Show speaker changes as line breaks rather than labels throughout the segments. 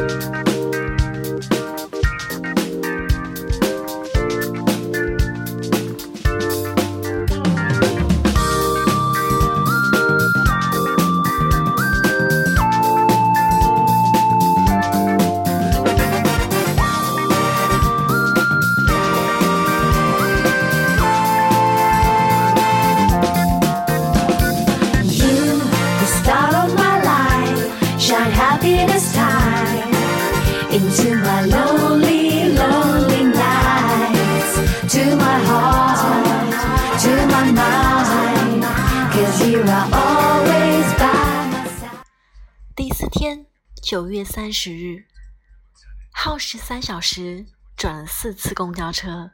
第天，九月三十日，耗时三小时，转了四次公交车，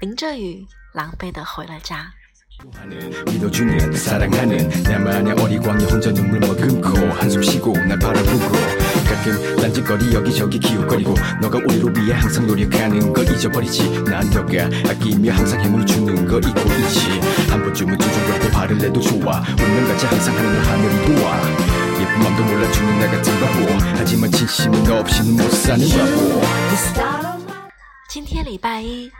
淋着雨，狼狈的回了家。今天礼拜一。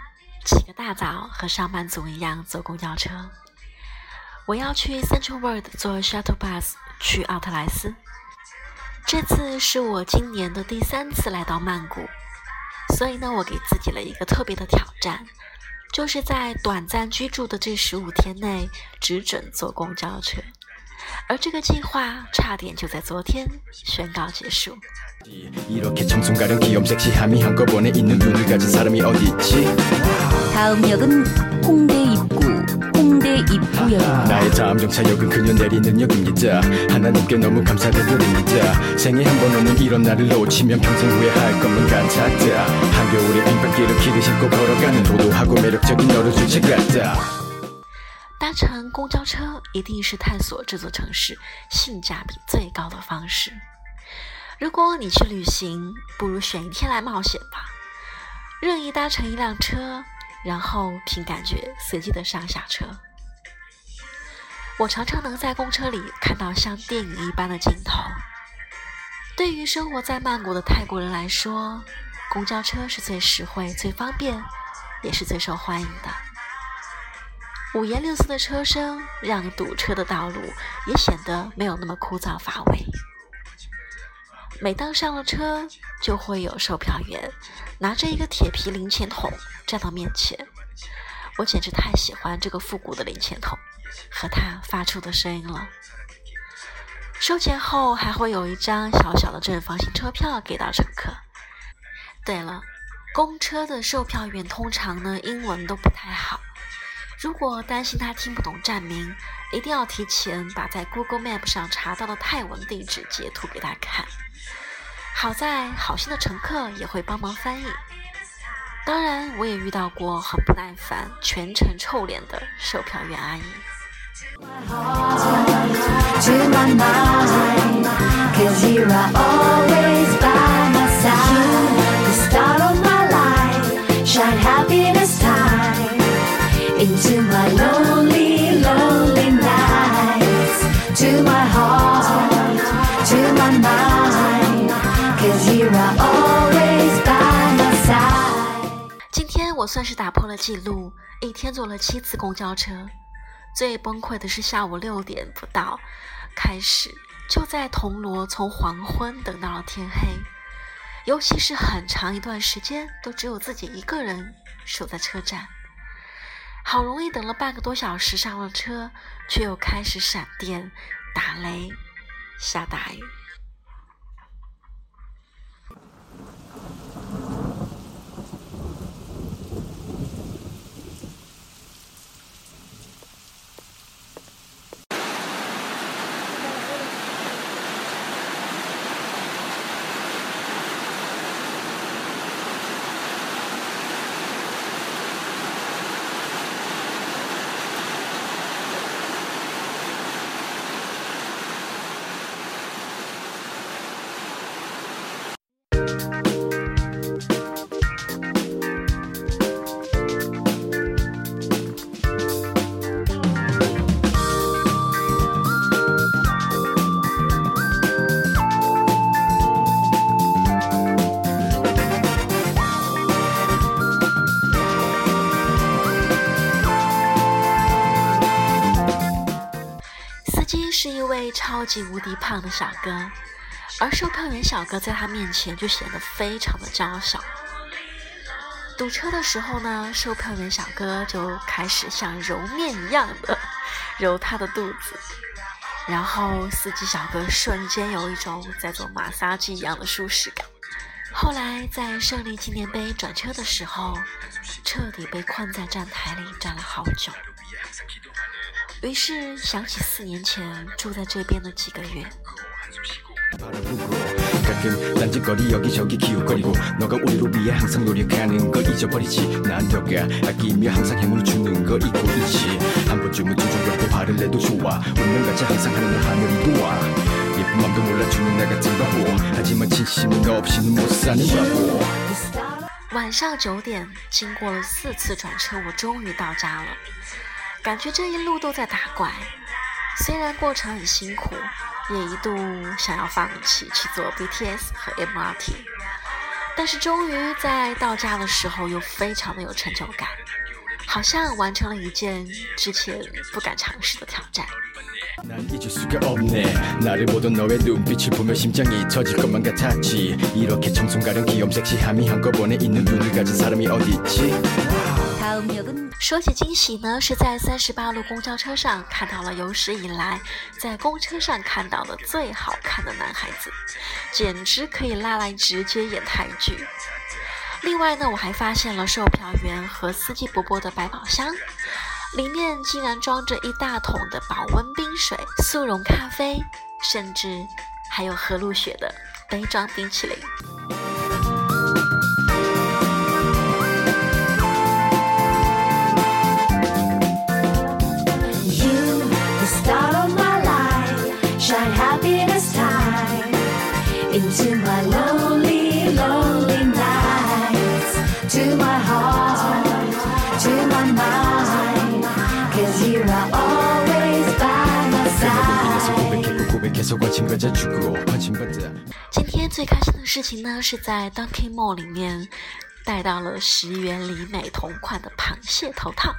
起个大早，和上班族一样坐公交车。我要去 Central World 坐 Shuttle Bus 去奥特莱斯。这次是我今年的第三次来到曼谷，所以呢，我给自己了一个特别的挑战，就是在短暂居住的这十五天内，只准坐公交车。而这个计划差点就在昨天宣告结束。
다음역은홍대입구홍대입구역입니다나의다음정차역은그녀내리는역입니다하나님께너무감사드립니다생에한번오는이런날을놓치면평생후회할것만같았다한겨울에빙판길을길을신고걸어가는도도하고매력적인너를주체같다
搭乘公交车一定是探索这座城市性价比最高的方式。如果你去旅行，不如选一天来冒险吧。任意搭乘一辆车，然后凭感觉随机的上下车。我常常能在公车里看到像电影一般的镜头。对于生活在曼谷的泰国人来说，公交车是最实惠、最方便，也是最受欢迎的。五颜六色的车声让堵车的道路也显得没有那么枯燥乏味。每当上了车，就会有售票员拿着一个铁皮零钱筒站到面前。我简直太喜欢这个复古的零钱筒和它发出的声音了。收钱后还会有一张小小的正方形车票给到乘客。对了，公车的售票员通常呢英文都不太好，如果担心他听不懂站名，一定要提前把在 Google Map 上查到的泰文地址截图给他看。好在好心的乘客也会帮忙翻译。当然，我也遇到过很不耐烦、全程臭脸的售票员阿姨。今天我算是打破了记录，一天坐了七次公交车。最崩溃的是下午六点不到，开始就在铜锣从黄昏等到了天黑，尤其是很长一段时间都只有自己一个人守在车站。好容易等了半个多小时上了车，却又开始闪电、打雷、下大雨。超级无敌胖的小哥，而售票员小哥在他面前就显得非常的娇小。堵车的时候呢，售票员小哥就开始像揉面一样的 揉他的肚子，然后司机小哥瞬间有一种在做马杀鸡一样的舒适感。后来在胜利纪念碑转车的时候，彻底被困在站台里站了好久。于是想起四年前住在这边的几个月。晚上九点，经过了四次转车，我终于到家了。感觉这一路都在打怪，虽然过程很辛苦，也一度想要放弃去做 BTS 和 MRT，但是终于在到家的时候又非常的有成就感，好像完成了一件之前不敢尝试的挑战。说起惊喜呢，是在三十八路公交车上看到了有史以来在公车上看到的最好看的男孩子，简直可以拉来直接演台剧。另外呢，我还发现了售票员和司机伯伯的百宝箱，里面竟然装着一大桶的保温冰水、速溶咖啡，甚至还有喝露雪的杯装冰淇淋。今天最开心的事情呢，是在 Dunkin Mall 里面带到了十元里美同款的螃蟹头套。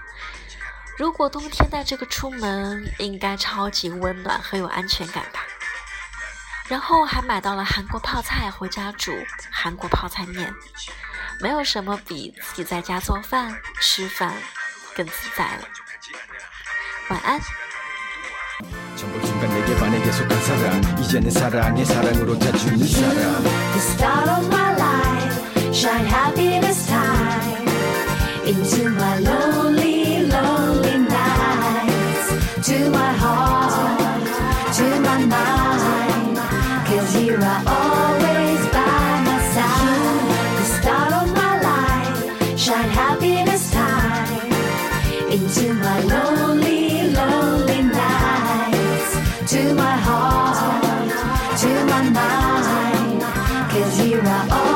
如果冬天带这个出门，应该超级温暖和有安全感吧。然后还买到了韩国泡菜，回家煮韩国泡菜面。没有什么比自己在家做饭吃饭更自在了。晚安。 순간 내게 반해 이제는 사랑의 사랑으로 이 사람 The star of my life. Shine happiness
time. Into my lonely
lonely
nights. To my heart To my mind. Cause here I zero.